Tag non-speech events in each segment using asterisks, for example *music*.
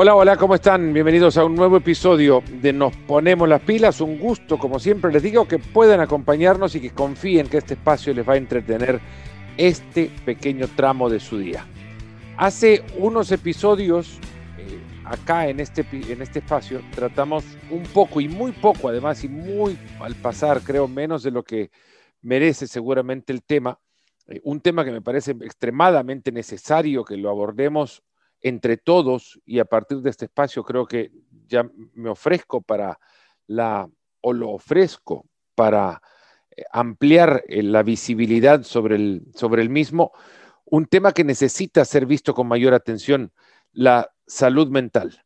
Hola, hola, ¿cómo están? Bienvenidos a un nuevo episodio de Nos Ponemos las Pilas. Un gusto, como siempre les digo, que puedan acompañarnos y que confíen que este espacio les va a entretener este pequeño tramo de su día. Hace unos episodios, eh, acá en este, en este espacio, tratamos un poco y muy poco, además, y muy al pasar, creo, menos de lo que merece seguramente el tema. Eh, un tema que me parece extremadamente necesario que lo abordemos entre todos y a partir de este espacio creo que ya me ofrezco para la, o lo ofrezco para eh, ampliar eh, la visibilidad sobre el, sobre el mismo, un tema que necesita ser visto con mayor atención, la salud mental.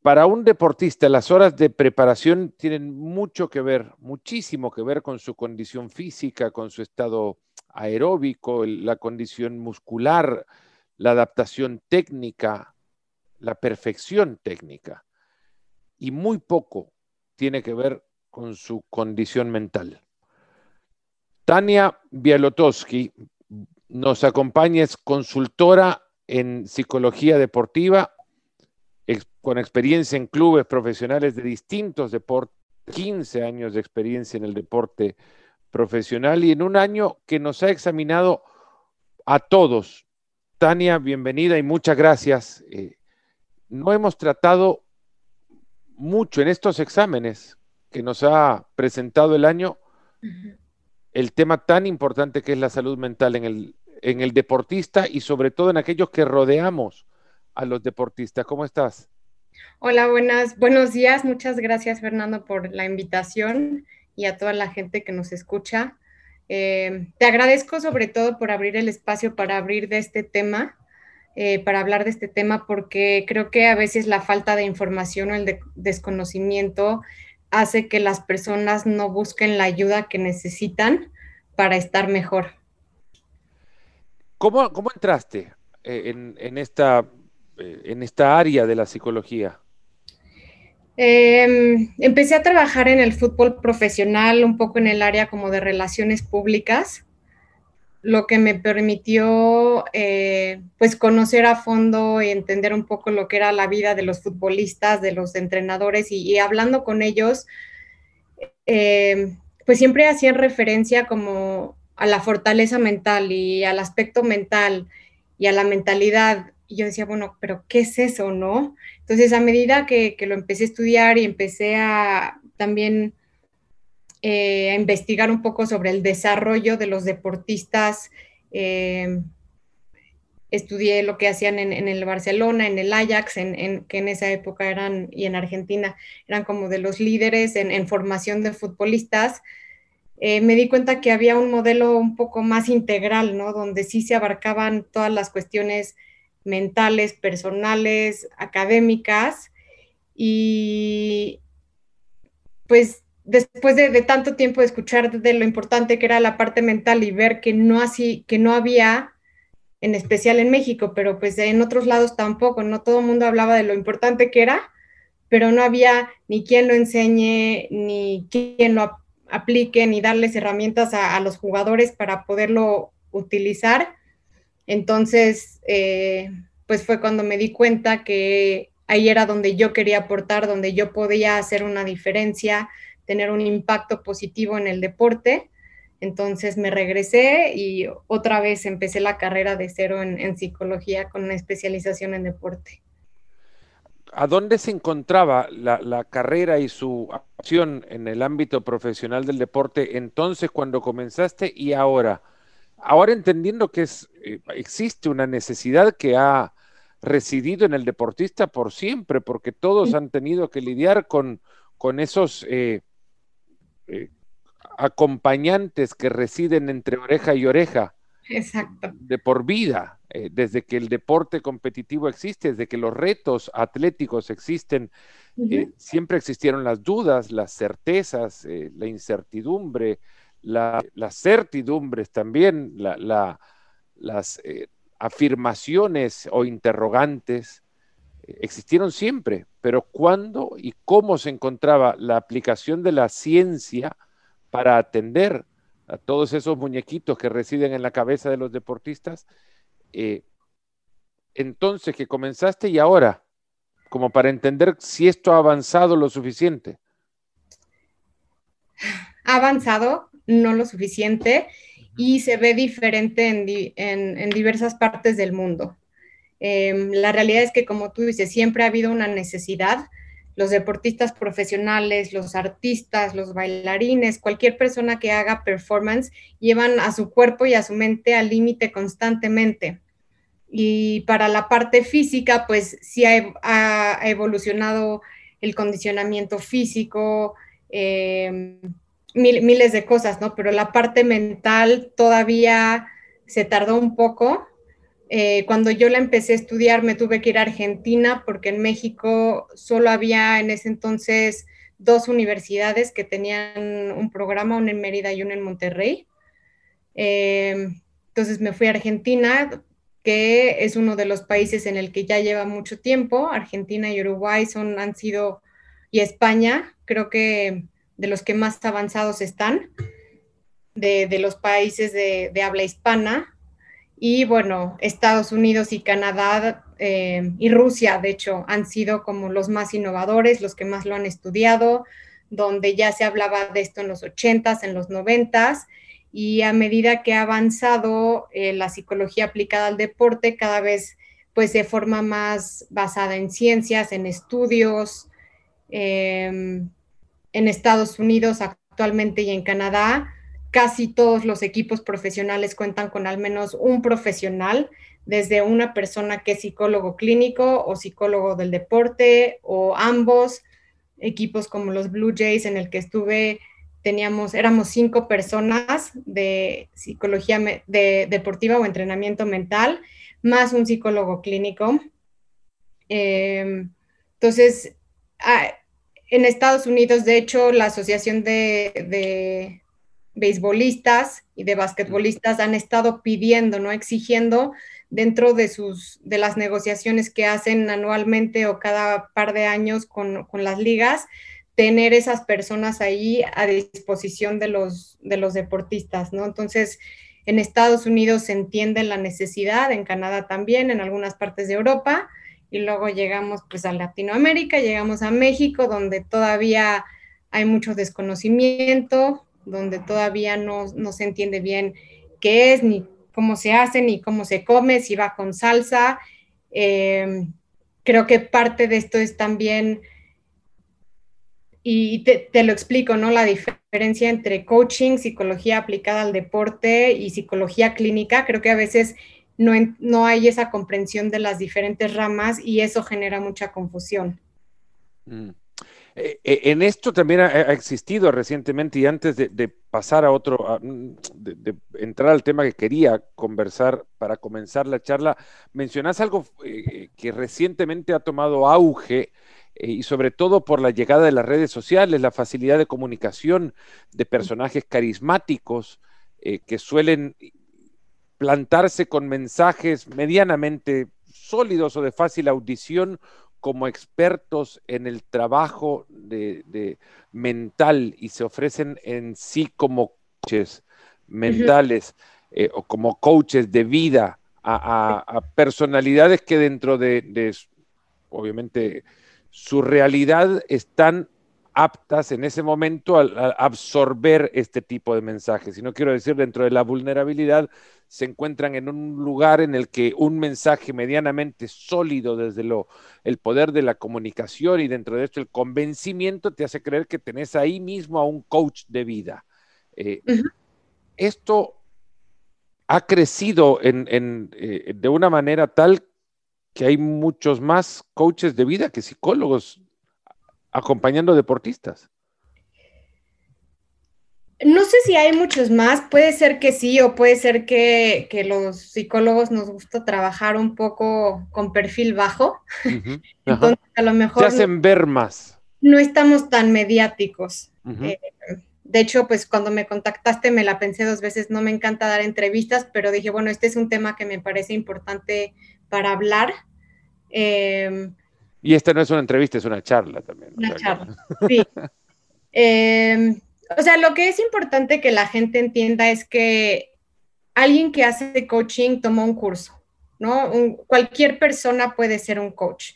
Para un deportista, las horas de preparación tienen mucho que ver, muchísimo que ver con su condición física, con su estado aeróbico, la condición muscular, la adaptación técnica, la perfección técnica, y muy poco tiene que ver con su condición mental. Tania Bialotowski nos acompaña, es consultora en psicología deportiva, con experiencia en clubes profesionales de distintos deportes, 15 años de experiencia en el deporte profesional y en un año que nos ha examinado a todos Tania, bienvenida y muchas gracias. Eh, no hemos tratado mucho en estos exámenes que nos ha presentado el año el tema tan importante que es la salud mental en el, en el deportista y sobre todo en aquellos que rodeamos a los deportistas. ¿Cómo estás? Hola, buenas, buenos días. Muchas gracias, Fernando, por la invitación y a toda la gente que nos escucha. Eh, te agradezco sobre todo por abrir el espacio para abrir de este tema, eh, para hablar de este tema, porque creo que a veces la falta de información o el desconocimiento hace que las personas no busquen la ayuda que necesitan para estar mejor. ¿Cómo, cómo entraste eh, en, esta, en esta área de la psicología? Em, empecé a trabajar en el fútbol profesional, un poco en el área como de relaciones públicas, lo que me permitió eh, pues conocer a fondo y entender un poco lo que era la vida de los futbolistas, de los entrenadores y, hablando con ellos, em, pues siempre hacían referencia como a la fortaleza mental y al aspecto mental y a la mentalidad y yo decía, bueno, pero ¿qué es eso, no? Entonces, a medida que, lo empecé a estudiar y empecé a también eh, a investigar un poco sobre el desarrollo de los deportistas, eh, estudié lo que hacían en, el Barcelona, en el Ajax, en, que en esa época eran, y en Argentina, eran como de los líderes en, formación de futbolistas. Eh, me di cuenta que había un modelo un poco más integral, ¿no? Donde sí se abarcaban todas las cuestiones mentales, personales, académicas. Y pues después de, tanto tiempo de escuchar de lo importante que era la parte mental y ver que no, así, que no había, en especial en México, pero pues en otros lados tampoco, no todo el mundo hablaba de lo importante que era, pero no había ni quien lo enseñe, ni quien lo aplique, ni darles herramientas a los jugadores para poderlo utilizar. Entonces, eh, pues fue cuando me di cuenta que ahí era donde yo quería aportar, donde yo podía hacer una diferencia, tener un impacto positivo en el deporte. Entonces me regresé y otra vez empecé la carrera de cero en, psicología con una especialización en deporte. ¿A dónde se encontraba la, la, carrera y su acción en el ámbito profesional del deporte entonces cuando comenzaste y ahora? Ahora entendiendo que es, eh, existe una necesidad que ha residido en el deportista por siempre, porque todos han tenido que lidiar con, con esos eh, eh, acompañantes que residen entre oreja y oreja. Exacto. De por vida, desde que el deporte competitivo existe, desde que los retos atléticos existen, siempre existieron las dudas, las certezas, la incertidumbre, las certidumbres también, las eh, afirmaciones o interrogantes eh, existieron siempre, pero ¿cuándo y cómo se encontraba la aplicación de la ciencia para atender a todos esos muñequitos que residen en la cabeza de los deportistas? Eh, entonces que comenzaste y ahora, como para entender si esto ha avanzado lo suficiente? Ha avanzado, no lo suficiente, y se ve diferente en, diversas partes del mundo. Em, la realidad es que, como tú dices, siempre ha habido una necesidad. Los deportistas profesionales, los artistas, los bailarines, cualquier persona que haga performance, llevan a su cuerpo y a su mente al límite constantemente. Y para la parte física, pues sí ha, evolucionado el condicionamiento físico, em, miles de cosas, ¿no? Pero la parte mental todavía se tardó un poco. Eh, cuando yo la empecé a estudiar me tuve que ir a Argentina porque en México solo había en ese entonces dos universidades que tenían un programa, una en Mérida y una en Monterrey. Em, entonces me fui a Argentina, que es uno de los países en el que ya lleva mucho tiempo. Argentina y Uruguay son, han sido, y España, creo que de los que más avanzados están, de, los países de, habla hispana. Y bueno, Estados Unidos y Canadá eh, y Rusia, de hecho, han sido como los más innovadores, los que más lo han estudiado, donde ya se hablaba de esto en los 80s, en los 90s, y a medida que ha avanzado eh, la psicología aplicada al deporte, cada vez pues de forma más basada en ciencias, en estudios, em, en Estados Unidos actualmente y en Canadá, casi todos los equipos profesionales cuentan con al menos un profesional, desde una persona que es psicólogo clínico o psicólogo del deporte o ambos. Equipos como los Blue Jays en el que estuve, teníamos, éramos cinco personas de psicología de, deportiva o entrenamiento mental, más un psicólogo clínico. Em, entonces, ah, en Estados Unidos, de hecho, la Asociación de, Beisbolistas y de Basquetbolistas han estado pidiendo, ¿no? Exigiendo dentro de, sus, de las negociaciones que hacen anualmente o cada par de años con, las ligas, tener esas personas ahí a disposición de los, de los deportistas, ¿no? Entonces, en Estados Unidos se entiende la necesidad, en Canadá también, en algunas partes de Europa, y luego llegamos pues a Latinoamérica, llegamos a México, donde todavía hay mucho desconocimiento, donde todavía no, se entiende bien qué es, ni cómo se hace, ni cómo se come, si va con salsa. Em, creo que parte de esto es también, y te, te, lo explico, ¿no? La diferencia entre coaching, psicología aplicada al deporte y psicología clínica. Creo que a veces no, hay esa comprensión de las diferentes ramas y eso genera mucha confusión. Mm. Eh, eh, en esto también ha, existido recientemente y antes de, pasar a otro, mm, de, entrar al tema que quería conversar para comenzar la charla, mencionas algo eh, que recientemente ha tomado auge y sobre todo por la llegada de las redes sociales, la facilidad de comunicación de personajes carismáticos que suelen plantarse con mensajes medianamente sólidos o de fácil audición como expertos en el trabajo de, mental y se ofrecen en sí como coaches mentales eh, o como coaches de vida a, personalidades que dentro de, de, obviamente, su realidad están aptas en ese momento a, absorber este tipo de mensajes. Y no quiero decir dentro de la vulnerabilidad, se encuentran en un lugar en el que un mensaje medianamente sólido desde lo, el poder de la comunicación y dentro de esto el convencimiento te hace creer que tenés ahí mismo a un coach de vida. Eh, esto ha crecido en, eh, de una manera tal que hay muchos más coaches de vida que psicólogos acompañando deportistas. No sé si hay muchos más, puede ser que sí o puede ser que, los psicólogos nos gusta trabajar un poco con perfil bajo. *laughs* Entonces, a lo mejor... Te hacen ver más. No estamos tan mediáticos. Eh, de hecho, pues cuando me contactaste me la pensé dos veces, no me encanta dar entrevistas, pero dije, bueno, este es un tema que me parece importante para hablar. Eh, y esta no es una entrevista, es una charla también. Una charla, sí. *laughs* Em, o sea, lo que es importante que la gente entienda es que alguien que hace coaching toma un curso, ¿no? cualquier persona puede ser un coach.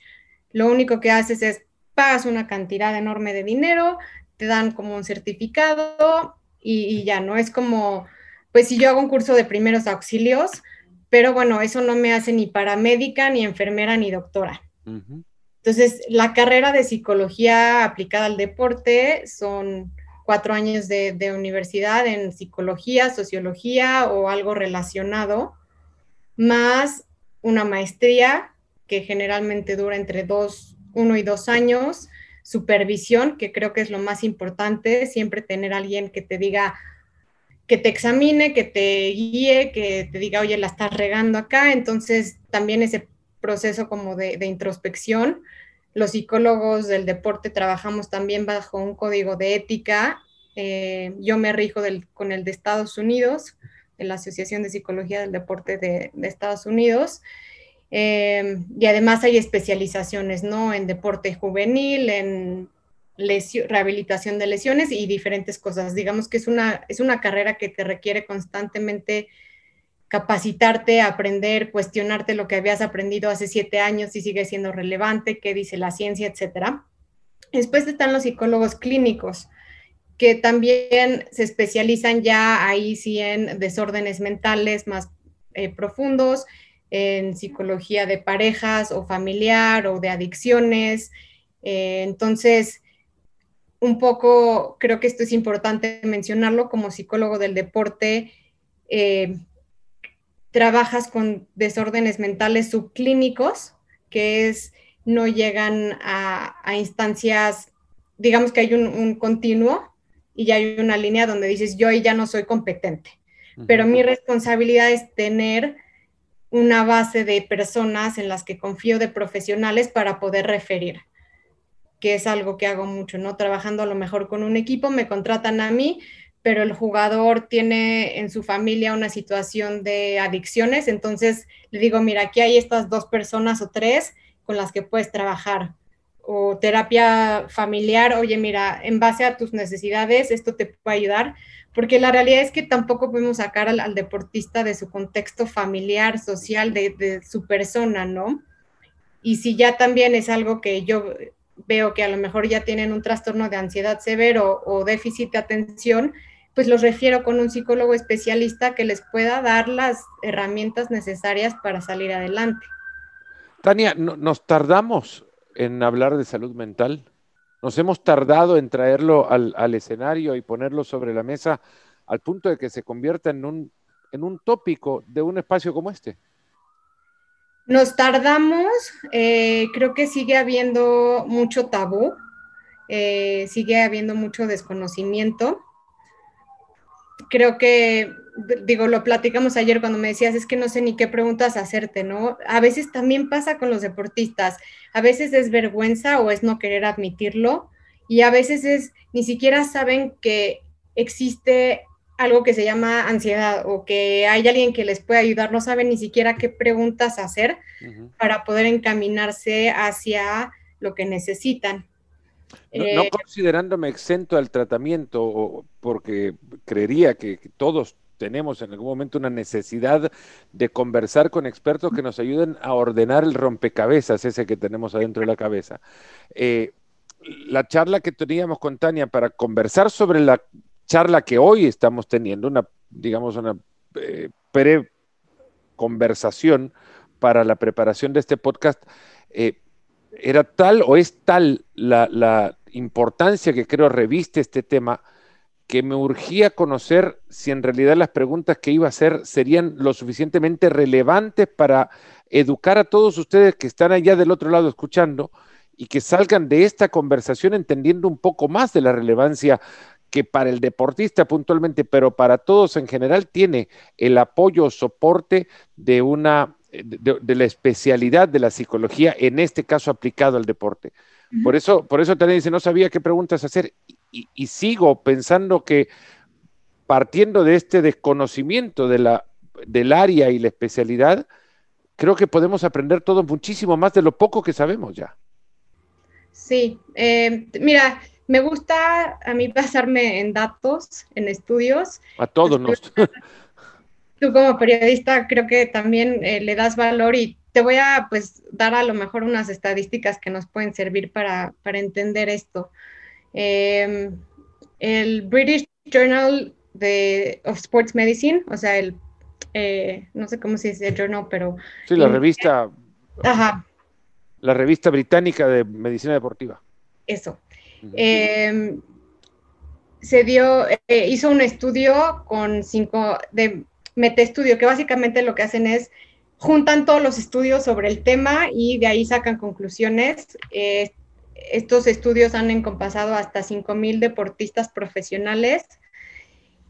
lo único que haces es pagas una cantidad enorme de dinero, te dan como un certificado y, ya, ¿no? Es como, pues si yo hago un curso de primeros auxilios, pero bueno, eso no me hace ni paramédica, ni enfermera, ni doctora. Entonces, la carrera de psicología aplicada al deporte son cuatro años de, universidad en psicología, sociología o algo relacionado, más una maestría que generalmente dura entre dos, uno y dos años, supervisión, que creo que es lo más importante, siempre tener alguien que te diga, que te examine, que te guíe, que te diga, oye, la estás regando acá. Entonces, también ese proceso como de, introspección. Los psicólogos del deporte trabajamos también bajo un código de ética. Eh, yo me rijo con el de Estados Unidos, de la Asociación de Psicología del Deporte de, Estados Unidos. Eh, y además hay especializaciones, ¿no? En deporte juvenil, en rehabilitación de lesiones y diferentes cosas. Digamos que es una, es una carrera que te requiere constantemente capacitarte, aprender, cuestionarte lo que habías aprendido hace siete años y sigue siendo relevante, qué dice la ciencia, etcétera. Después están los psicólogos clínicos, que también se especializan ya ahí sí en desórdenes mentales más eh, profundos, en psicología de parejas o familiar o de adicciones. Eh, entonces, un poco, creo que esto es importante mencionarlo como psicólogo del deporte. Eh, trabajas con desórdenes mentales subclínicos, que es, no llegan a, instancias, digamos que hay un, continuo y ya hay una línea donde dices, yo ahí ya no soy competente, pero mi responsabilidad es tener una base de personas en las que confío de profesionales para poder referir, que es algo que hago mucho, ¿no? Trabajando a lo mejor con un equipo, me contratan a mí, pero el jugador tiene en su familia una situación de adicciones, entonces le digo, mira, aquí hay estas dos personas o tres con las que puedes trabajar. O terapia familiar, oye, mira, en base a tus necesidades, esto te puede ayudar porque la realidad es que tampoco podemos sacar al, deportista de su contexto familiar, social, de, su persona, ¿no? Y si ya también es algo que yo veo que a lo mejor ya tienen un trastorno de ansiedad severo o déficit de atención, pues los refiero con un psicólogo especialista que les pueda dar las herramientas necesarias para salir adelante. Tania, ¿nos tardamos en hablar de salud mental? Nos hemos tardado en traerlo al, escenario y ponerlo sobre la mesa al punto de que se convierta en un, en un tópico de un espacio como este. Nos tardamos, eh, creo que sigue habiendo mucho tabú, eh, sigue habiendo mucho desconocimiento. Creo que digo, lo platicamos ayer cuando me decías, es que no sé ni qué preguntas hacerte, ¿no? A veces también pasa con los deportistas, a veces es vergüenza o es no querer admitirlo y a veces es, ni siquiera saben que existe algo que se llama ansiedad o que hay alguien que les puede ayudar, no saben ni siquiera qué preguntas hacer para poder encaminarse hacia lo que necesitan. No, no, eh, considerándome exento al tratamiento, porque creería que todos tenemos en algún momento una necesidad de conversar con expertos que nos ayuden a ordenar el rompecabezas ese que tenemos adentro de la cabeza. Eh, la charla que teníamos con Tania para conversar sobre la charla que hoy estamos teniendo, una, digamos, una eh, pre-conversación para la preparación de este podcast, eh, era tal o es tal la, importancia que creo reviste este tema que me urgía conocer si en realidad las preguntas que iba a hacer serían lo suficientemente relevantes para educar a todos ustedes que están allá del otro lado escuchando y que salgan de esta conversación entendiendo un poco más de la relevancia que para el deportista puntualmente, pero para todos en general tiene el apoyo o soporte de una de, la especialidad de la psicología, en este caso aplicado al deporte. Por eso, por eso también dice, no sabía qué preguntas hacer y, sigo pensando que partiendo de este desconocimiento de la, del área y la especialidad, creo que podemos aprender todo muchísimo más de lo poco que sabemos ya. Sí, eh, mira, me gusta a mí basarme en datos, en estudios. A todos nos. Tú como periodista creo que también eh, le das valor y te voy a pues dar a lo mejor unas estadísticas que nos pueden servir para, entender esto. Em, el British Journal de, of Sports Medicine, o sea, el, eh, no sé cómo se dice journal, pero... Sí, la revista... Ajá. La revista británica de medicina deportiva. Eso. Em, se dio, eh, hizo un estudio con cinco, de metaestudio, que básicamente lo que hacen es juntan todos los estudios sobre el tema y de ahí sacan conclusiones. Eh, estos estudios han encompasado hasta 5.000 deportistas profesionales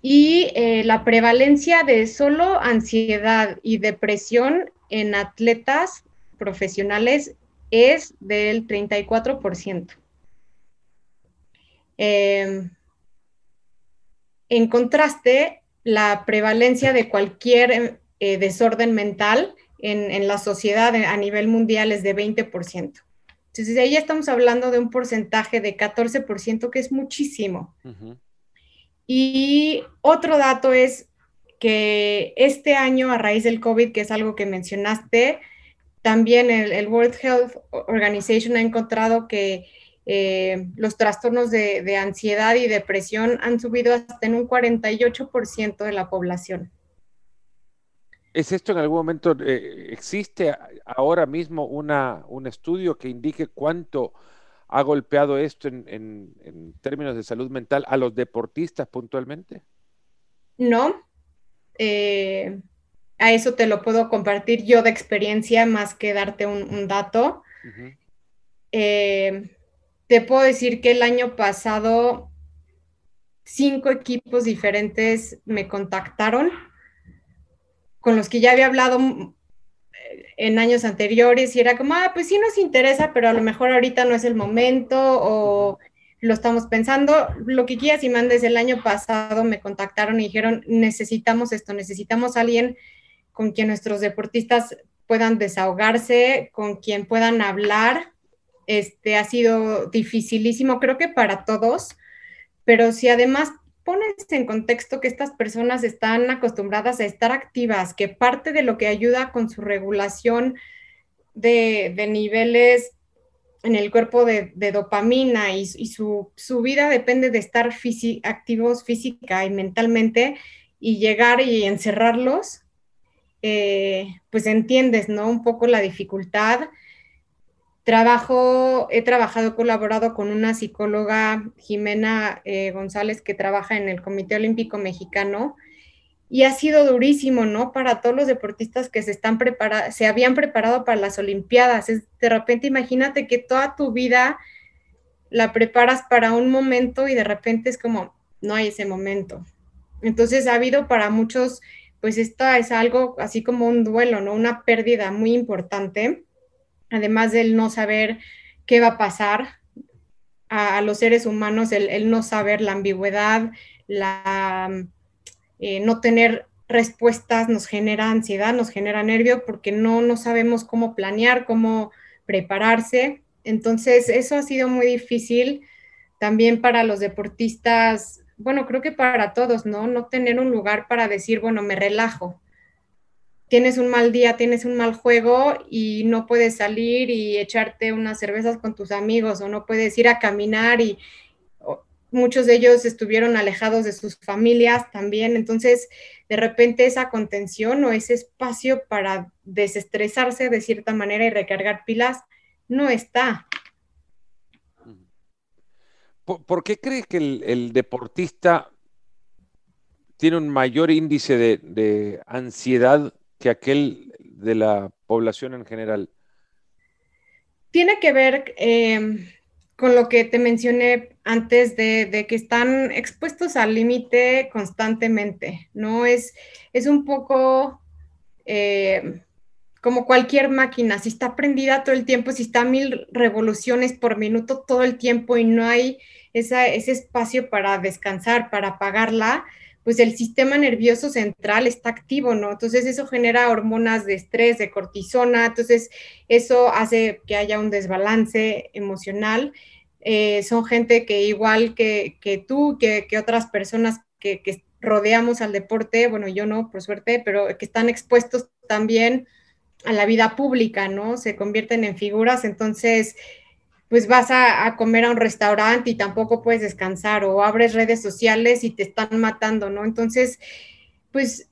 y eh, la prevalencia de solo ansiedad y depresión en atletas profesionales es del 34%. Em, en contraste, la prevalencia de cualquier eh, desorden mental en, la sociedad a nivel mundial es de 20%. Entonces, ahí estamos hablando de un porcentaje de 14%, que es muchísimo. Y otro dato es que este año, a raíz del COVID, que es algo que mencionaste, también el, World Health Organization ha encontrado que eh, los trastornos de, de, ansiedad y depresión han subido hasta en un 48% de la población. ¿Es esto en algún momento, eh, existe ahora mismo una, un estudio que indique cuánto ha golpeado esto en, términos de salud mental a los deportistas puntualmente? No. Eh, a eso te lo puedo compartir yo de experiencia más que darte un, dato. Eh, te puedo decir que el año pasado cinco equipos diferentes me contactaron con los que ya había hablado mm, en años anteriores y era como, ah, pues sí nos interesa, pero a lo mejor ahorita no es el momento o lo estamos pensando. Lo que quieras y mandes el año pasado me contactaron y dijeron, necesitamos esto, necesitamos a alguien con quien nuestros deportistas puedan desahogarse, con quien puedan hablar. Este ha sido dificilísimo, creo que para todos, pero si además pones en contexto que estas personas están acostumbradas a estar activas, que parte de lo que ayuda con su regulación de, niveles en el cuerpo de, dopamina y, su, vida depende de estar activos física y mentalmente y llegar y encerrarlos, eh, pues entiendes, ¿no? Un poco la dificultad Trabajo, he trabajado, colaborado con una psicóloga, Jimena eh, González, que trabaja en el Comité Olímpico Mexicano, y ha sido durísimo, ¿no? Para todos los deportistas que se están preparando, se habían preparado para las Olimpiadas. De repente, imagínate que toda tu vida la preparas para un momento y de repente es como, no hay ese momento. Entonces ha habido para muchos, pues esto es algo así como un duelo, ¿no? Una pérdida muy importante además del no saber qué va a pasar a, los seres humanos, el, no saber la ambigüedad, la, eh, no tener respuestas nos genera ansiedad, nos genera nervio porque no, no sabemos cómo planear, cómo prepararse. Entonces, eso ha sido muy difícil también para los deportistas, bueno, creo que para todos, ¿no? No tener un lugar para decir, bueno, me relajo, tienes un mal día, tienes un mal juego y no puedes salir y echarte unas cervezas con tus amigos o no puedes ir a caminar y muchos de ellos estuvieron alejados de sus familias también. Entonces, de repente esa contención o ese espacio para desestresarse de cierta manera y recargar pilas no está. ¿Por, qué crees que el, deportista tiene un mayor índice de ansiedad que aquel de la población en general? Tiene que ver eh, con lo que te mencioné antes de, que están expuestos al límite constantemente, ¿no? Es, es un poco eh, como cualquier máquina, si está prendida todo el tiempo, si está a mil revoluciones por minuto todo el tiempo y no hay ese espacio para descansar, para apagarla, pues el sistema nervioso central está activo, ¿no? Entonces eso genera hormonas de estrés, de cortisona, entonces eso hace que haya un desbalance emocional. Eh, son gente que igual que, tú, que, otras personas que, rodeamos al deporte, bueno, yo no, por suerte, pero que están expuestos también a la vida pública, ¿no? Se convierten en figuras, entonces, pues vas a, comer a un restaurante y tampoco puedes descansar o abres redes sociales y te están matando, ¿no? Entonces, pues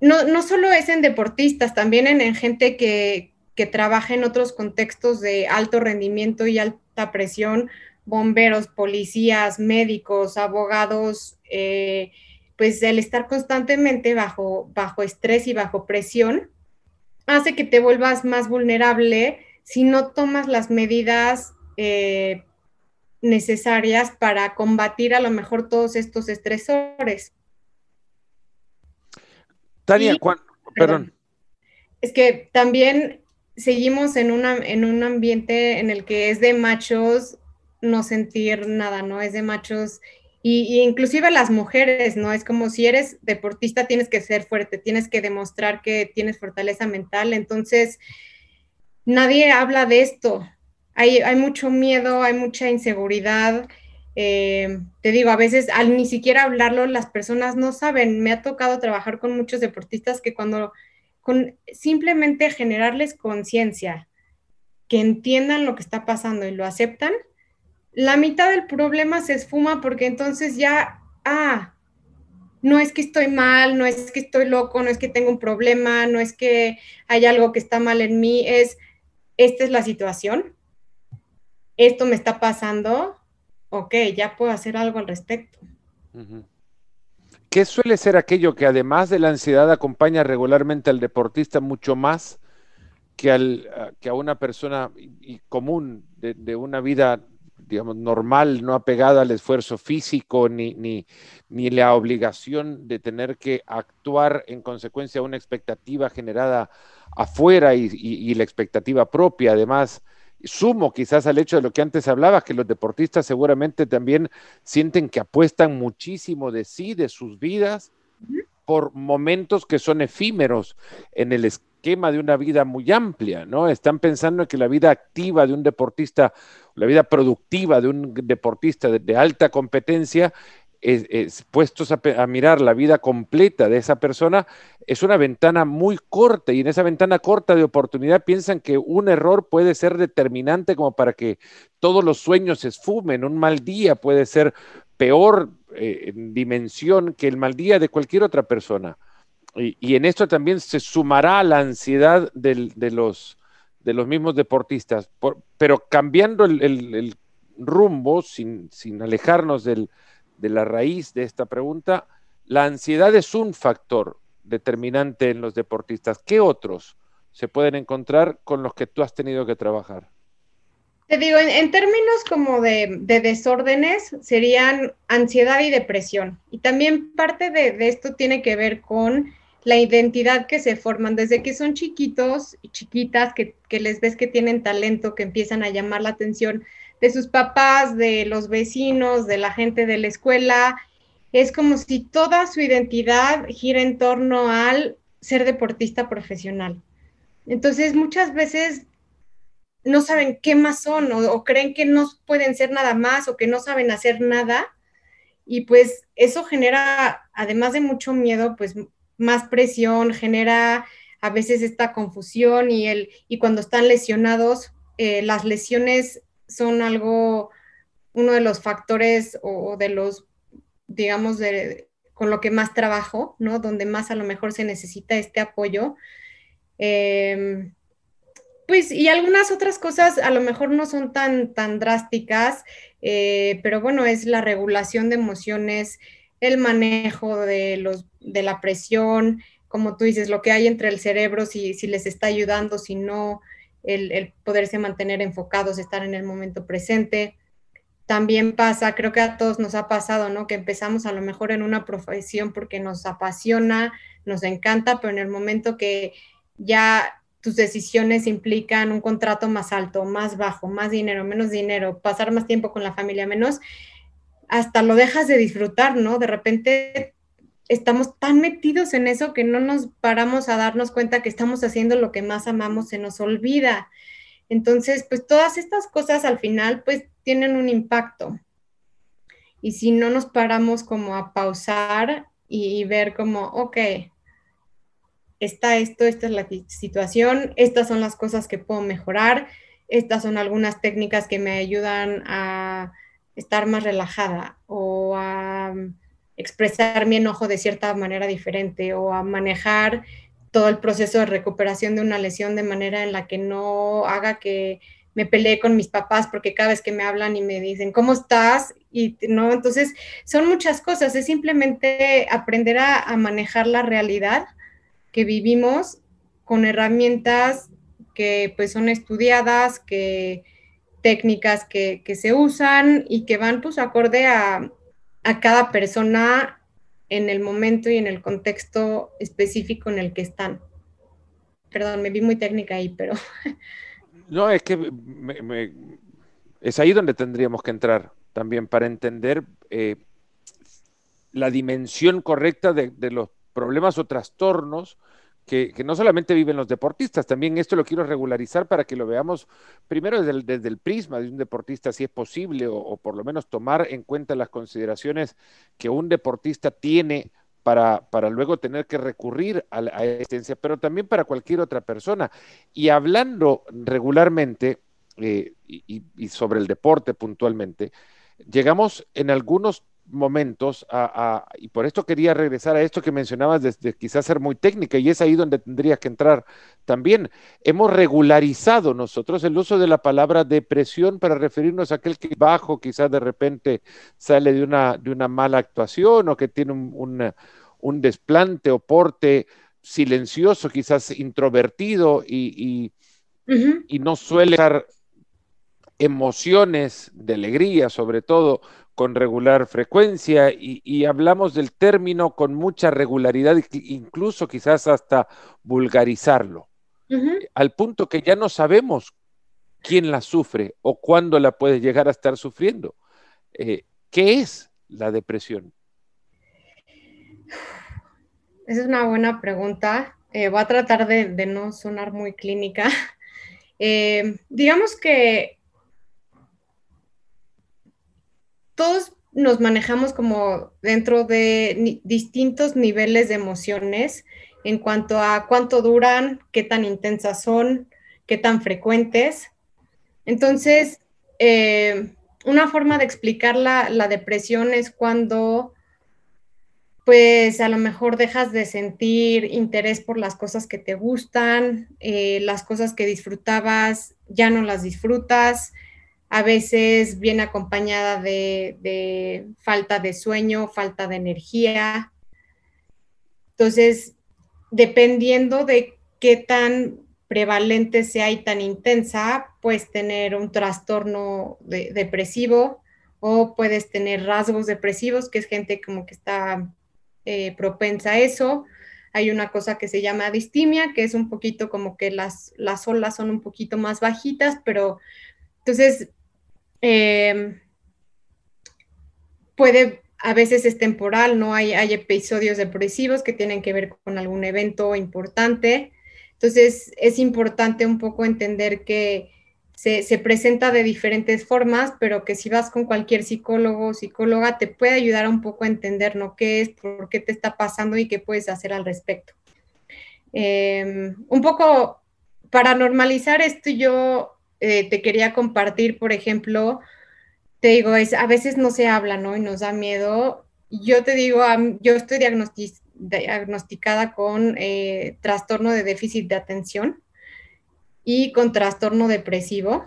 no, no solo es en deportistas, también en, gente que, que trabaja en otros contextos de alto rendimiento y alta presión, bomberos, policías, médicos, abogados, eh, pues el estar constantemente bajo, bajo estrés y bajo presión hace que te vuelvas más vulnerable si no tomas las medidas eh, necesarias para combatir a lo mejor todos estos estresores. Tania, perdón. Es que también seguimos en, una, en un ambiente en el que es de machos no sentir nada, ¿no? Es de machos y, inclusive las mujeres, ¿no? Es como si eres deportista tienes que ser fuerte, tienes que demostrar que tienes fortaleza mental, entonces nadie habla de esto. Hay, mucho miedo, hay mucha inseguridad. Eh, te digo, a veces al ni siquiera hablarlo las personas no saben. Me ha tocado trabajar con muchos deportistas que cuando simplemente generarles conciencia, que entiendan lo que está pasando y lo aceptan, la mitad del problema se esfuma porque entonces ya, ah, no es que estoy mal, no es que estoy loco, no es que tengo un problema, no es que hay algo que está mal en mí, es, esta es la situación, esto me está pasando, ok, ya puedo hacer algo al respecto. ¿Qué suele ser aquello que además de la ansiedad acompaña regularmente al deportista mucho más que, al, que a una persona común de, una vida digamos, normal, no apegada al esfuerzo físico ni, ni, ni, la obligación de tener que actuar en consecuencia de una expectativa generada afuera y, la expectativa propia. Además, sumo quizás al hecho de lo que antes hablabas, que los deportistas seguramente también sienten que apuestan muchísimo de sí, de sus vidas, por momentos que son efímeros en el esquema de una vida muy amplia, ¿no? Están pensando en que la vida activa de un deportista, la vida productiva de un deportista de, alta competencia, es, puestos a, mirar la vida completa de esa persona, es una ventana muy corta y en esa ventana corta de oportunidad piensan que un error puede ser determinante como para que todos los sueños se esfumen, un mal día puede ser peor eh, dimensión que el mal día de cualquier otra persona. Y, en esto también se sumará la ansiedad de, los, de los mismos deportistas, pero cambiando el, rumbo, sin, sin alejarnos de la raíz de esta pregunta, la ansiedad es un factor determinante en los deportistas. ¿Qué otros se pueden encontrar con los que tú has tenido que trabajar? Te digo, en, términos como de, desórdenes, serían ansiedad y depresión. Y también parte de, esto tiene que ver con la identidad que se forman desde que son chiquitos y chiquitas, que, que les ves que tienen talento, que empiezan a llamar la atención de sus papás, de los vecinos, de la gente de la escuela. Es como si toda su identidad gira en torno al ser deportista profesional. Entonces, muchas veces no saben qué más son o, creen que no pueden ser nada más o que no saben hacer nada. Y pues eso genera, además de mucho miedo, pues más presión, genera a veces esta confusión y, el, y cuando están lesionados, eh, las lesiones son algo, uno de los factores o, de los, digamos, de, con lo que más trabajo, ¿no? Donde más a lo mejor se necesita este apoyo. Em, pues, y algunas otras cosas a lo mejor no son tan, tan drásticas, eh, pero bueno, es la regulación de emociones, el manejo de, los, de la presión, como tú dices, lo que hay entre el cerebro, si, si les está ayudando, si no, el, poderse mantener enfocados, estar en el momento presente. También pasa, creo que a todos nos ha pasado, ¿no? Que empezamos a lo mejor en una profesión porque nos apasiona, nos encanta, pero en el momento que ya tus decisiones implican un contrato más alto, más bajo, más dinero, menos dinero, pasar más tiempo con la familia, menos, hasta lo dejas de disfrutar, ¿no? De repente estamos tan metidos en eso que no nos paramos a darnos cuenta que estamos haciendo lo que más amamos, se nos olvida. Entonces, pues todas estas cosas al final, pues tienen un impacto. Y si no nos paramos como a pausar y, ver como, ok, está esto, esta es la situación, estas son las cosas que puedo mejorar, estas son algunas técnicas que me ayudan a estar más relajada o a expresar mi enojo de cierta manera diferente o a manejar todo el proceso de recuperación de una lesión de manera en la que no haga que me peleé con mis papás porque cada vez que me hablan y me dicen, ¿cómo estás? Y no, entonces son muchas cosas, es simplemente aprender a, manejar la realidad que vivimos con herramientas que pues son estudiadas, que técnicas que, se usan y que van pues acorde a, a cada persona en el momento y en el contexto específico en el que están. Perdón, me vi muy técnica ahí, pero... *laughs* No, es que es ahí donde tendríamos que entrar también para entender eh, la dimensión correcta de, los problemas o trastornos que, no solamente viven los deportistas, también esto lo quiero regularizar para que lo veamos primero desde el, prisma de un deportista, si es posible, o, por lo menos tomar en cuenta las consideraciones que un deportista tiene para, para, luego tener que recurrir a la existencia, pero también para cualquier otra persona. Y hablando regularmente eh, y, sobre el deporte puntualmente, llegamos en algunos momentos a, y por esto quería regresar a esto que mencionabas desde quizás ser muy técnica y es ahí donde tendrías que entrar también. Hemos regularizado nosotros el uso de la palabra depresión para referirnos a aquel que bajo quizás de repente sale de una, de una mala actuación o que tiene un, un desplante o porte silencioso, quizás introvertido y, y, no suele dar emociones de alegría, sobre todo con regular frecuencia, y, hablamos del término con mucha regularidad, incluso quizás hasta vulgarizarlo, al punto que ya no sabemos quién la sufre o cuándo la puede llegar a estar sufriendo. Eh, ¿Qué es la depresión? Esa es una buena pregunta. Eh, voy a tratar de, no sonar muy clínica. *laughs* Eh, digamos que todos nos manejamos como dentro de distintos niveles de emociones en cuanto a cuánto duran, qué tan intensas son, qué tan frecuentes. Entonces, eh, una forma de explicar la depresión es cuando pues a lo mejor dejas de sentir interés por las cosas que te gustan, eh, las cosas que disfrutabas ya no las disfrutas, a veces viene acompañada de, falta de sueño, falta de energía. Entonces, dependiendo de qué tan prevalente sea y tan intensa, puedes tener un trastorno depresivo o puedes tener rasgos depresivos, que es gente como que está eh, propensa a eso. Hay una cosa que se llama distimia, que es un poquito como que las, las olas son un poquito más bajitas, pero entonces em, puede, a veces es temporal, ¿no? Hay, hay episodios depresivos que tienen que ver con algún evento importante. Entonces es importante un poco entender que se, presenta de diferentes formas, pero que si vas con cualquier psicólogo o psicóloga te puede ayudar un poco a entender ¿no? qué es, por qué te está pasando y qué puedes hacer al respecto. Em, un poco para normalizar esto, yo eh, te quería compartir, por ejemplo, te digo, es, a veces no se habla, ¿no? Y nos da miedo. Yo te digo, yo estoy diagnosticada con eh, trastorno de déficit de atención y con trastorno depresivo.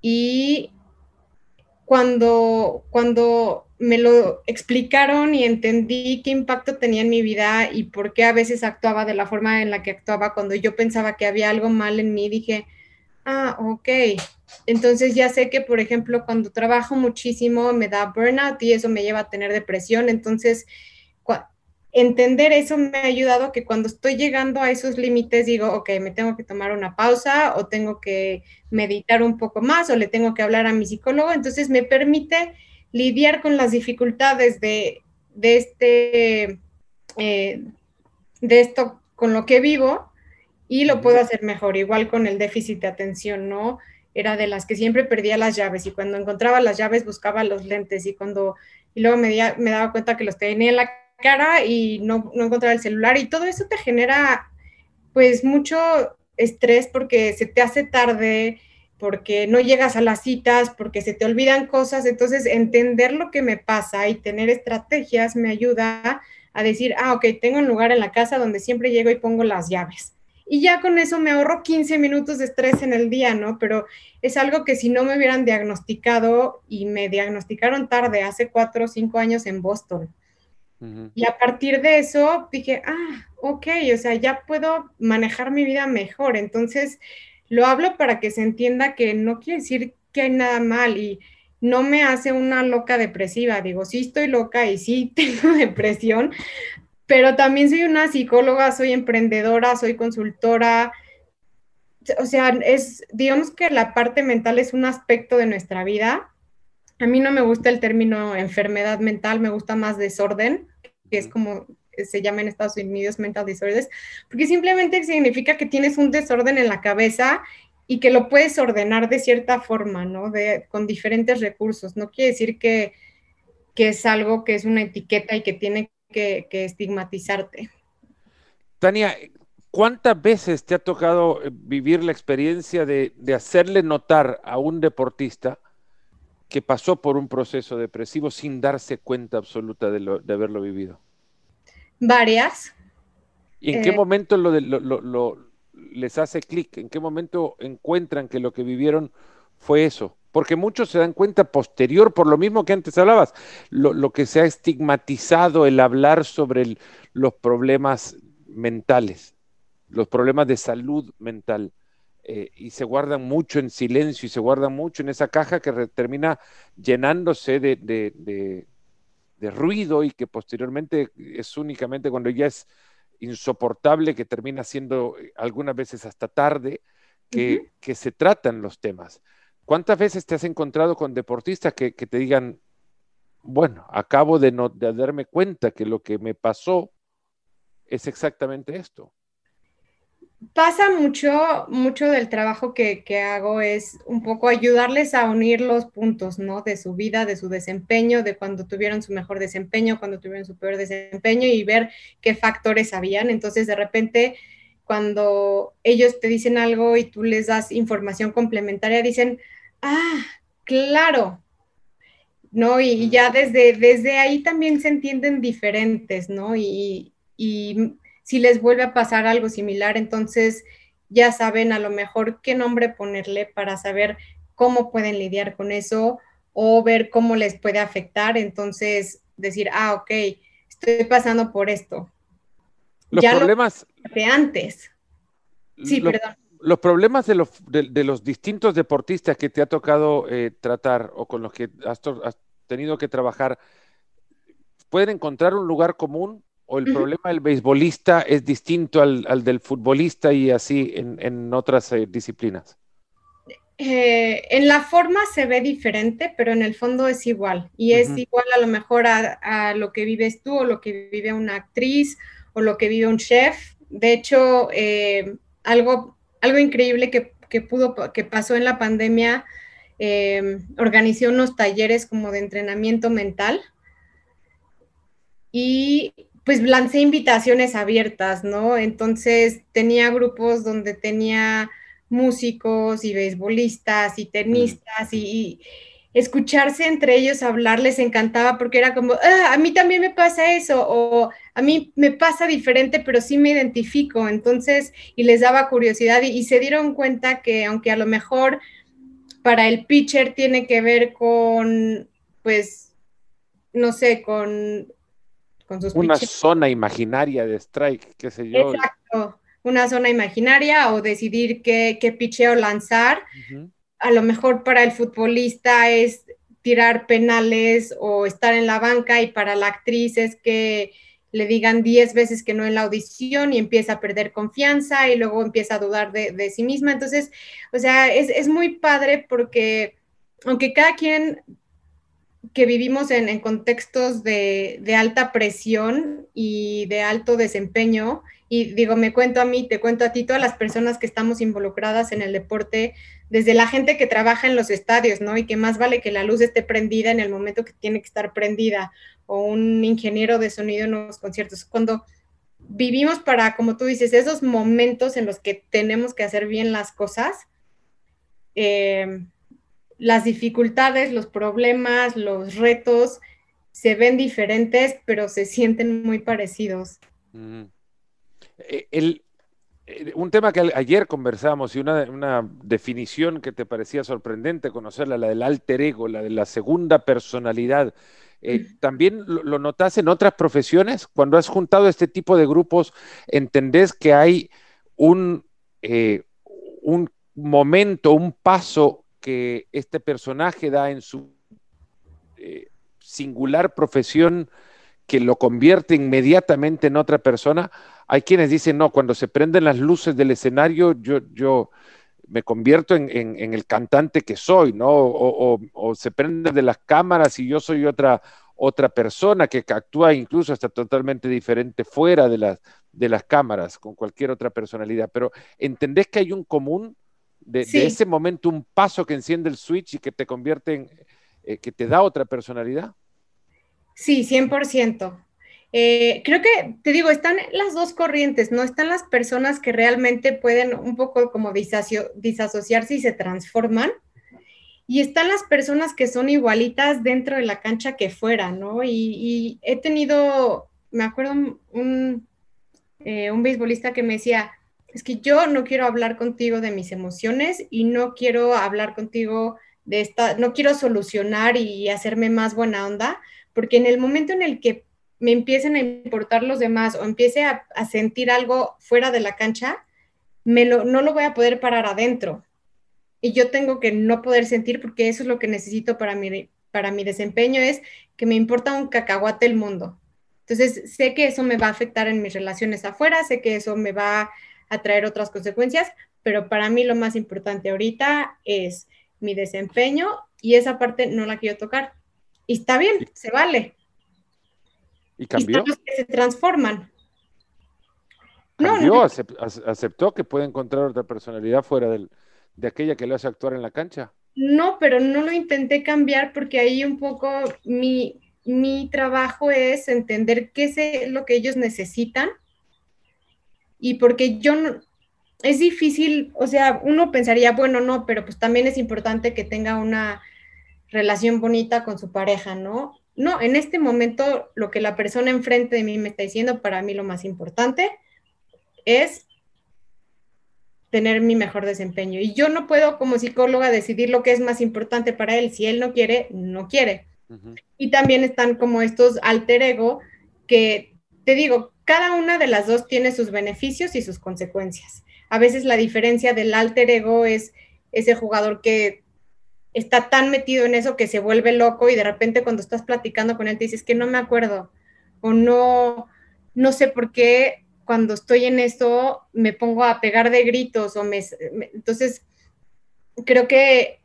Y cuando, cuando me lo explicaron y entendí qué impacto tenía en mi vida y por qué a veces actuaba de la forma en la que actuaba cuando yo pensaba que había algo mal en mí, dije, ah, ok. Entonces ya sé que, por ejemplo, cuando trabajo muchísimo me da burnout y eso me lleva a tener depresión. Entonces, entender eso me ha ayudado que cuando estoy llegando a esos límites digo, ok, me tengo que tomar una pausa o tengo que meditar un poco más o le tengo que hablar a mi psicólogo. Entonces me permite lidiar con las dificultades de, de este, eh, de esto con lo que vivo y lo puedo hacer mejor, igual con el déficit de atención, ¿no? Era de las que siempre perdía las llaves y cuando encontraba las llaves buscaba los lentes y cuando, y luego me, me daba cuenta que los tenía en la cara y no, no encontrar el celular y todo eso te genera pues mucho estrés porque se te hace tarde, porque no llegas a las citas, porque se te olvidan cosas. Entonces, entender lo que me pasa y tener estrategias me ayuda a decir, ah, ok, tengo un lugar en la casa donde siempre llego y pongo las llaves. Y ya con eso me ahorro 15 minutos de estrés en el día, ¿no? Pero es algo que si no me hubieran diagnosticado y me diagnosticaron tarde, hace cuatro o cinco años en Boston. Y a partir de eso dije, ah, ok, o sea, ya puedo manejar mi vida mejor. Entonces, lo hablo para que se entienda que no quiere decir que hay nada mal y no me hace una loca depresiva. Digo, sí estoy loca y sí *laughs* tengo depresión, pero también soy una psicóloga, soy emprendedora, soy consultora. O sea, es, digamos que la parte mental es un aspecto de nuestra vida. A mí no me gusta el término enfermedad mental, me gusta más desorden, que es como se llama en Estados Unidos mental disorders, porque simplemente significa que tienes un desorden en la cabeza y que lo puedes ordenar de cierta forma, ¿no? De, con diferentes recursos. No quiere decir que, que es algo que es una etiqueta y que tiene que, estigmatizarte. Tania, ¿cuántas veces te ha tocado eh, vivir la experiencia de, hacerle notar a un deportista que pasó por un proceso depresivo sin darse cuenta absoluta de, haberlo vivido? Varias. ¿Y en qué eh, momento lo, les hace clic? ¿En qué momento encuentran que lo que vivieron fue eso? Porque muchos se dan cuenta posterior, por lo mismo que antes hablabas, lo, que se ha estigmatizado el hablar sobre los problemas mentales, los problemas de salud mental, eh, y se guardan mucho en silencio y se guardan mucho en esa caja que termina llenándose de, de, ruido y que posteriormente es únicamente cuando ya es insoportable que termina siendo eh, algunas veces hasta tarde que, que se tratan los temas. ¿Cuántas veces te has encontrado con deportistas que, te digan, bueno, acabo de, darme cuenta que lo que me pasó es exactamente esto? Pasa mucho, mucho del trabajo que, hago es un poco ayudarles a unir los puntos, ¿no? De su vida, de su desempeño, de cuando tuvieron su mejor desempeño, cuando tuvieron su peor desempeño y ver qué factores habían. Entonces, de repente, cuando ellos te dicen algo y tú les das información complementaria, dicen, ah, claro, ¿no? Y, ya desde, desde ahí también se entienden diferentes, ¿no? Y, si les vuelve a pasar algo similar, entonces ya saben a lo mejor qué nombre ponerle para saber cómo pueden lidiar con eso o ver cómo les puede afectar. Entonces, decir, ah, ok, estoy pasando por esto. Los problemas. de antes. Sí, perdón los problemas de los, de, los, distintos deportistas que te ha tocado eh, tratar o con los que has, tenido que trabajar, ¿pueden encontrar un lugar común o el problema del beisbolista es distinto al, del futbolista y así en, otras eh, disciplinas? Eh, en la forma se ve diferente, pero en el fondo es igual. Y es igual a lo mejor a, a, lo que vives tú o lo que vive una actriz o lo que vive un chef. De hecho, algo algo increíble que, pudo, que pasó en la pandemia, eh, organizó unos talleres como de entrenamiento mental y pues lancé invitaciones abiertas, ¿no? Entonces tenía grupos donde tenía músicos y beisbolistas y tenistas y, escucharse entre ellos hablar les encantaba porque era como, ah, a mí también me pasa eso, o a mí me pasa diferente, pero sí me identifico, entonces, y les daba curiosidad y, se dieron cuenta que aunque a lo mejor para el pitcher tiene que ver con, pues, no sé, con, con sus... Una zona imaginaria de strike, qué sé yo. Exacto, una zona imaginaria o decidir qué, qué pitcheo lanzar a lo mejor para el futbolista es tirar penales o estar en la banca y para la actriz es que le digan 10 veces que no en la audición y empieza a perder confianza y luego empieza a dudar de, sí misma. Entonces, o sea, es, muy padre porque aunque cada quien que vivimos en, contextos de, alta presión y de alto desempeño. Y digo, me cuento a mí, te cuento a ti, todas las personas que estamos involucradas en el deporte, desde la gente que trabaja en los estadios, ¿no? Y que más vale que la luz esté prendida en el momento que tiene que estar prendida, o un ingeniero de sonido en los conciertos. Cuando vivimos para, como tú dices, esos momentos en los que tenemos que hacer bien las cosas, eh, las dificultades, los problemas, los retos se ven diferentes, pero se sienten muy parecidos. Eh, el, eh, un tema que ayer conversamos y una, una, definición que te parecía sorprendente conocerla, la del alter ego, la de la segunda personalidad. Eh, ¿También lo, notas en otras profesiones? Cuando has juntado este tipo de grupos, ¿entendés que hay un, un momento, un paso que este personaje da en su eh, singular profesión que lo convierte inmediatamente en otra persona. Hay quienes dicen, no, cuando se prenden las luces del escenario, yo, yo me convierto en, el cantante que soy, ¿no? O, se prenden de las cámaras y yo soy otra, otra persona que actúa incluso hasta totalmente diferente fuera de las, de las cámaras, con cualquier otra personalidad. Pero ¿entendés que hay un común de, ese momento un paso que enciende el switch y que te convierte en, eh, que te da otra personalidad? Sí, 100%. Eh, creo que, te digo, están las dos corrientes, ¿no? Están las personas que realmente pueden un poco como disasociarse y se transforman. Y están las personas que son igualitas dentro de la cancha que fuera, ¿no? Y, he tenido, me acuerdo un, eh, un beisbolista que me decía, es que yo no quiero hablar contigo de mis emociones y no quiero hablar contigo de esta, no quiero solucionar y hacerme más buena onda, porque en el momento en el que me empiecen a importar los demás o empiece a, sentir algo fuera de la cancha, no lo voy a poder parar adentro. Y yo tengo que no poder sentir porque eso es lo que necesito para mi, para mi desempeño, es que me importa un cacahuate el mundo. Entonces, sé que eso me va a afectar en mis relaciones afuera, sé que eso me va a traer otras consecuencias, pero para mí lo más importante ahorita es mi desempeño y esa parte no la quiero tocar. Y está bien, se vale. ¿Y cambió? Y que se transforman. ¿Cambió? ¿Aceptó que puede encontrar otra personalidad fuera de aquella que le hace actuar en la cancha? No, pero no lo intenté cambiar porque ahí un poco mi, mi trabajo es entender qué es lo que ellos necesitan y porque yo no, es difícil, o sea, uno pensaría, bueno, no, pero pues también es importante que tenga una relación bonita con su pareja, ¿no? No, en este momento lo que la persona enfrente de mí me está diciendo, para mí lo más importante es tener mi mejor desempeño. Y yo no puedo como psicóloga decidir lo que es más importante para él. Si él no quiere, no quiere. Y también están como estos alter ego que, te digo, cada una de las dos tiene sus beneficios y sus consecuencias. A veces la diferencia del alter ego es ese jugador que está tan metido en eso que se vuelve loco y de repente cuando estás platicando con él te dices que no me acuerdo o no, no sé por qué cuando estoy en esto me pongo a pegar de gritos o me entonces creo que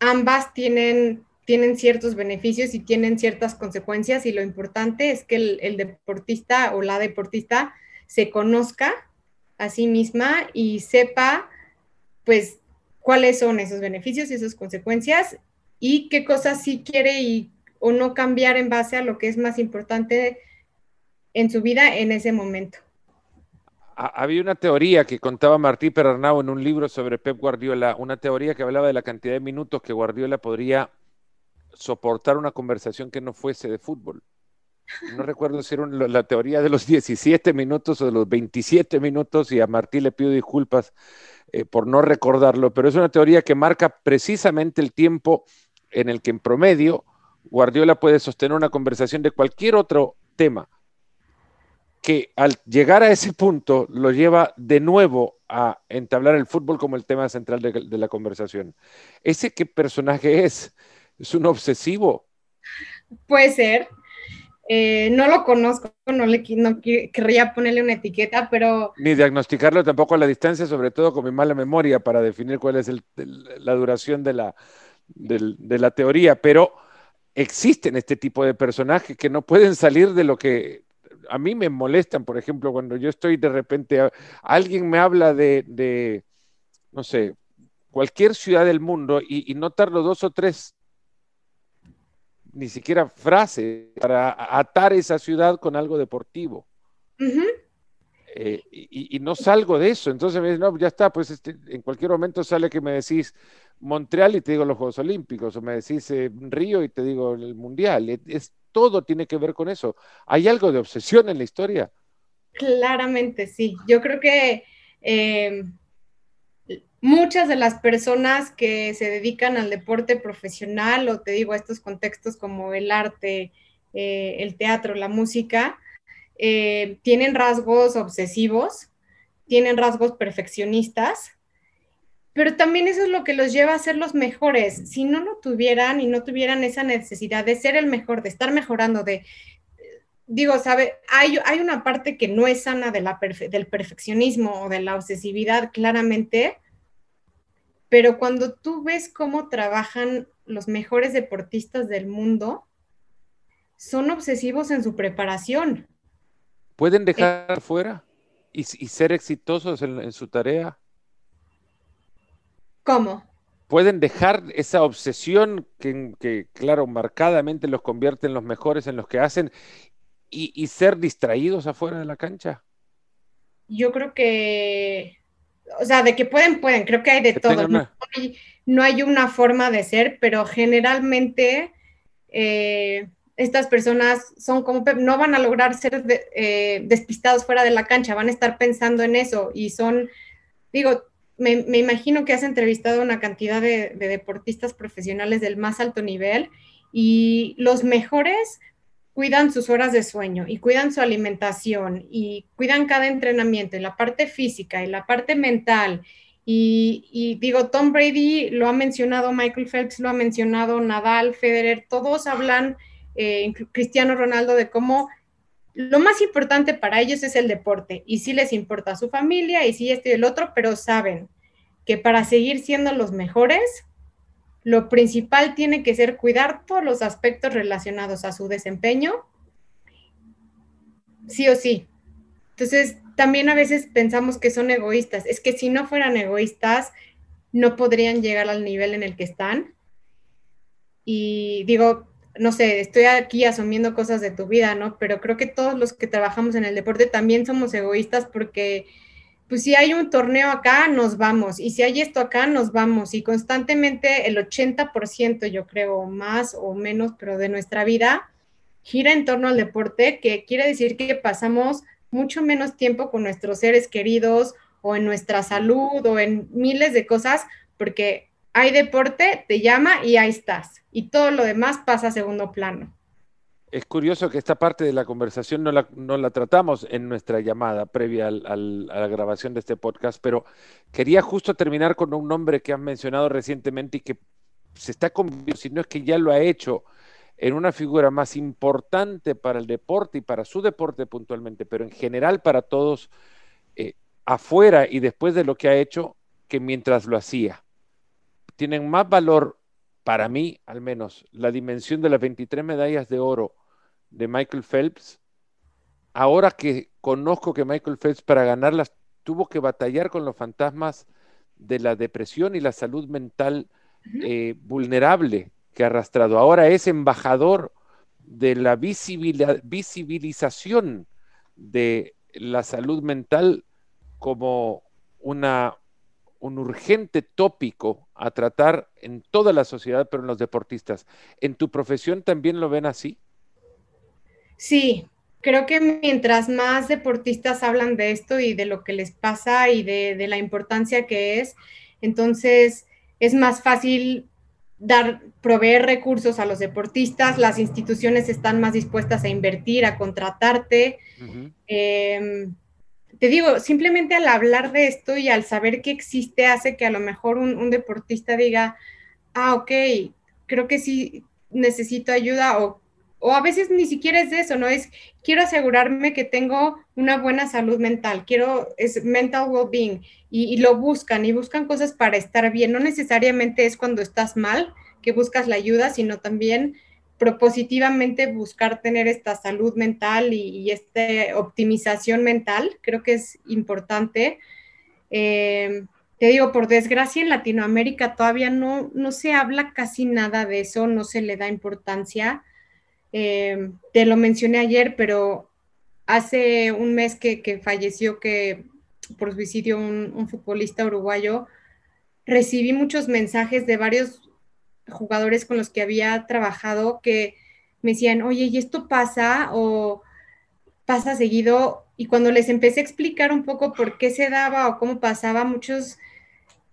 ambas tienen tienen ciertos beneficios y tienen ciertas consecuencias y lo importante es que el, deportista o la deportista se conozca a sí misma y sepa pues cuáles son esos beneficios y esas consecuencias y qué cosas sí quiere y, o no cambiar en base a lo que es más importante en su vida en ese momento. Había una teoría que contaba Martí Perarnau en un libro sobre Pep Guardiola, una teoría que hablaba de la cantidad de minutos que Guardiola podría soportar una conversación que no fuese de fútbol. No recuerdo si era la teoría de los 17 minutos o de los 27 minutos y a Martí le pido disculpas eh, por no recordarlo, pero es una teoría que marca precisamente el tiempo en el que en promedio Guardiola puede sostener una conversación de cualquier otro tema que al llegar a ese punto lo lleva de nuevo a entablar el fútbol como el tema central de, de la conversación. ¿Ese qué personaje es? ¿Es un obsesivo? Puede ser. Eh, no lo conozco, no le no querría ponerle una etiqueta, pero... Ni diagnosticarlo tampoco a la distancia, sobre todo con mi mala memoria para definir cuál es la duración de la, de la teoría, pero existen este tipo de personajes que no pueden salir de lo que a mí me molestan, por ejemplo, cuando yo estoy de repente, alguien me habla de, no sé, cualquier ciudad del mundo y, y dos o tres, ni siquiera frases para atar esa ciudad con algo deportivo. Eh, y, no salgo de eso. Entonces me dicen, no, ya está, pues este, en cualquier momento sale que me decís Montreal y te digo los Juegos Olímpicos, o me decís eh, Río y te digo el Mundial. Es, todo tiene que ver con eso. ¿Hay algo de obsesión en la historia? Claramente, sí. Yo creo que eh, muchas de las personas que se dedican al deporte profesional, o te digo, a estos contextos como el arte, el teatro, la música, eh, tienen rasgos obsesivos, tienen rasgos perfeccionistas, pero también eso es lo que los lleva a ser los mejores. Si no lo tuvieran y no tuvieran esa necesidad de ser el mejor, de estar mejorando, de, digo, sabe, hay, hay una parte que no es sana de la del perfeccionismo o de la obsesividad, claramente, pero cuando tú ves cómo trabajan los mejores deportistas del mundo, son obsesivos en su preparación. ¿Pueden eh, dejar fuera y, ser exitosos en, su tarea? ¿Cómo? ¿Pueden dejar esa obsesión que, claro, marcadamente los convierte en los mejores en los que hacen y, ser distraídos afuera de la cancha? Yo creo que, o sea, de que pueden, pueden, creo que hay de todo. No, hay, una forma de ser, pero generalmente... Eh, estas personas son como, no van a lograr ser eh, despistados fuera de la cancha, van a estar pensando en eso y son, digo, me, imagino que has entrevistado una cantidad de, deportistas profesionales del más alto nivel y los mejores cuidan sus horas de sueño y cuidan su alimentación y cuidan cada entrenamiento y la parte física y la parte mental. Y, digo, Tom Brady lo ha mencionado, Michael Phelps lo ha mencionado, Nadal, Federer, todos hablan eh, Cristiano Ronaldo, de cómo lo más importante para ellos es el deporte y sí les importa su familia y sí esto y el otro, pero saben que para seguir siendo los mejores, lo principal tiene que ser cuidar todos los aspectos relacionados a su desempeño, sí o sí. Entonces, también a veces pensamos que son egoístas. Es que si no fueran egoístas, no podrían llegar al nivel en el que están. Y digo, no sé, estoy aquí asumiendo cosas de tu vida, ¿no? Pero creo que todos los que trabajamos en el deporte también somos egoístas porque, pues si hay un torneo acá, nos vamos. Y si hay esto acá, nos vamos. Y constantemente el 80%, yo creo, más o menos, pero de nuestra vida gira en torno al deporte, que quiere decir que pasamos mucho menos tiempo con nuestros seres queridos o en nuestra salud o en miles de cosas, porque hay deporte, te llama y ahí estás. Y todo lo demás pasa a segundo plano. Es curioso que esta parte de la conversación no la, tratamos en nuestra llamada previa a la grabación de este podcast, pero quería justo terminar con un nombre que han mencionado recientemente y que se está convirtiendo, si no es que ya lo ha hecho, en una figura más importante para el deporte y para su deporte puntualmente, pero en general para todos eh, afuera y después de lo que ha hecho que mientras lo hacía. Tienen más valor, para mí al menos, la dimensión de las 23 medallas de oro de Michael Phelps, ahora que conozco que Michael Phelps para ganarlas tuvo que batallar con los fantasmas de la depresión y la salud mental eh, vulnerable que ha arrastrado. Ahora es embajador de la visibilización de la salud mental como una un urgente tópico a tratar en toda la sociedad, pero en los deportistas. ¿En tu profesión también lo ven así? Sí, creo que mientras más deportistas hablan de esto y de lo que les pasa y de, la importancia que es, entonces es más fácil dar, proveer recursos a los deportistas, las instituciones están más dispuestas a invertir, a contratarte. Te digo, simplemente al hablar de esto y al saber que existe hace que a lo mejor un, deportista diga, ah, ok, creo que sí necesito ayuda o, o, a veces ni siquiera es de eso, ¿no? Es, quiero asegurarme que tengo una buena salud mental, quiero, es mental well-being y, y lo buscan y buscan cosas para estar bien, no necesariamente es cuando estás mal que buscas la ayuda, sino también propositivamente buscar tener esta salud mental y, esta optimización mental, creo que es importante. Eh, te digo, por desgracia en Latinoamérica todavía no, no se habla casi nada de eso, no se le da importancia. Eh, te lo mencioné ayer, pero hace un mes que, falleció que por suicidio un, futbolista uruguayo, recibí muchos mensajes de varios jugadores con los que había trabajado que me decían, oye, ¿y esto pasa o pasa seguido? Y cuando les empecé a explicar un poco por qué se daba o cómo pasaba, muchos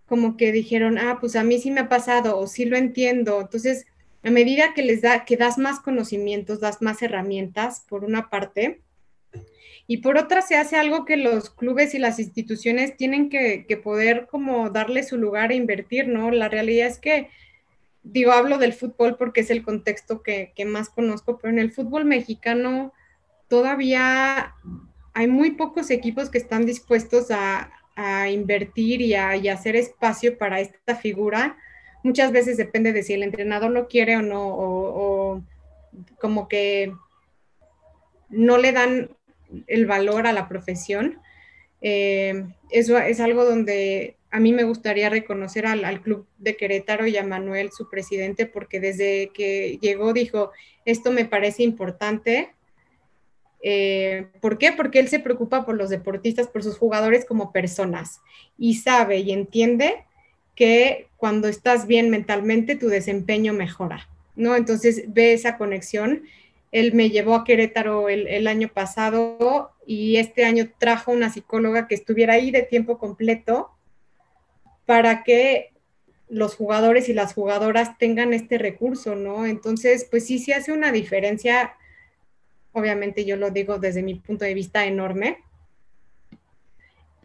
como que dijeron, ah, pues a mí sí me ha pasado o sí lo entiendo. Entonces, a medida que les da, que das más conocimientos, das más herramientas, por una parte, y por otra se hace algo que los clubes y las instituciones tienen que, poder como darle su lugar e invertir, ¿no? La realidad es que, digo, hablo del fútbol porque es el contexto que, más conozco, pero en el fútbol mexicano todavía hay muy pocos equipos que están dispuestos a, invertir y a hacer espacio para esta figura muchas veces depende de si el entrenador lo quiere o no, o, como que no le dan el valor a la profesión. Eh, eso es algo donde a mí me gustaría reconocer al, Club de Querétaro y a Manuel, su presidente, porque desde que llegó dijo, esto me parece importante. Eh, ¿Por qué? Porque él se preocupa por los deportistas, por sus jugadores como personas y sabe y entiende que cuando estás bien mentalmente tu desempeño mejora, ¿no? Entonces ve esa conexión. Él me llevó a Querétaro el, año pasado y este año trajo una psicóloga que estuviera ahí de tiempo completo para que los jugadores y las jugadoras tengan este recurso, ¿no? Entonces, pues sí, sí hace una diferencia, obviamente yo lo digo desde mi punto de vista enorme,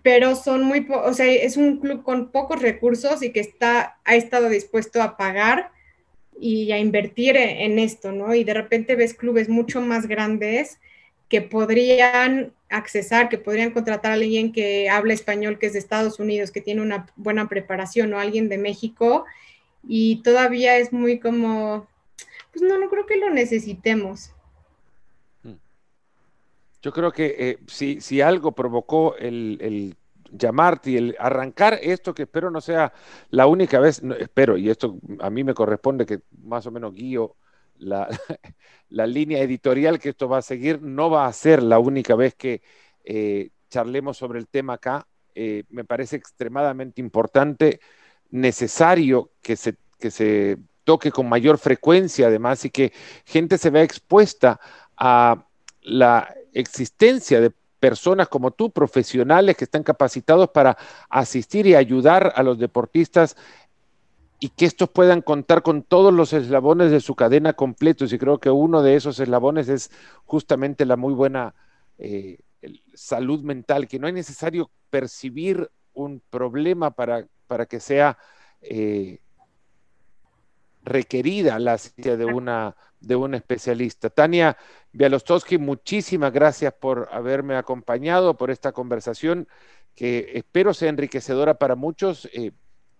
pero son muy, o sea, es un club con pocos recursos y que está, ha estado dispuesto a pagar y a invertir en esto, ¿no? Y de repente ves clubes mucho más grandes que podrían accesar, que podrían contratar a alguien que habla español, que es de Estados Unidos, que tiene una buena preparación, o alguien de México, y todavía es muy como, pues no, no creo que lo necesitemos. Yo creo que eh, si, algo provocó el, llamarte y el arrancar esto, que espero no sea la única vez, espero, y esto a mí me corresponde que más o menos guío *laughs* la, línea editorial que esto va a seguir, no va a ser la única vez que eh, charlemos sobre el tema acá. Eh, me parece extremadamente importante, necesario que se, que se toque con mayor frecuencia además y que gente se vea expuesta a la existencia de personas como tú, profesionales que están capacitados para asistir y ayudar a los deportistas y que estos puedan contar con todos los eslabones de su cadena completos. Y creo que uno de esos eslabones es justamente la muy buena eh, salud mental, que no es necesario percibir un problema para, para que sea eh, requerida la ciencia de una de un especialista. Tania Bialostowski, muchísimas gracias por haberme acompañado, por esta conversación que espero sea enriquecedora para muchos, eh,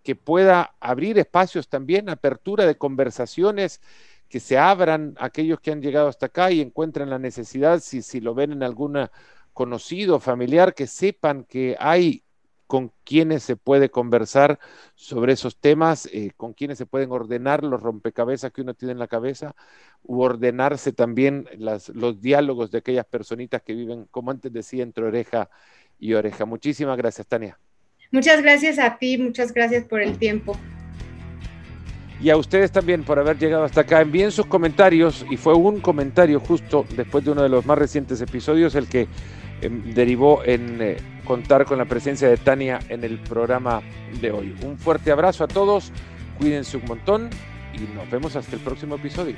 que pueda abrir espacios también, apertura de conversaciones, que se abran aquellos que han llegado hasta acá y encuentren la necesidad, si, si lo ven en alguna conocido, familiar, que sepan que hay con quienes se puede conversar sobre esos temas, eh, con quienes se pueden ordenar los rompecabezas que uno tiene en la cabeza, u ordenarse también las, los diálogos de aquellas personitas que viven, como antes decía, entre oreja y oreja. Muchísimas gracias, Tania. Muchas gracias a ti, muchas gracias por el tiempo. Y a ustedes también por haber llegado hasta acá. Envíen sus comentarios, y fue un comentario justo después de uno de los más recientes episodios el que derivó en... Eh, contar con la presencia de Tania en el programa de hoy. Un fuerte abrazo a todos, cuídense un montón y nos vemos hasta el próximo episodio.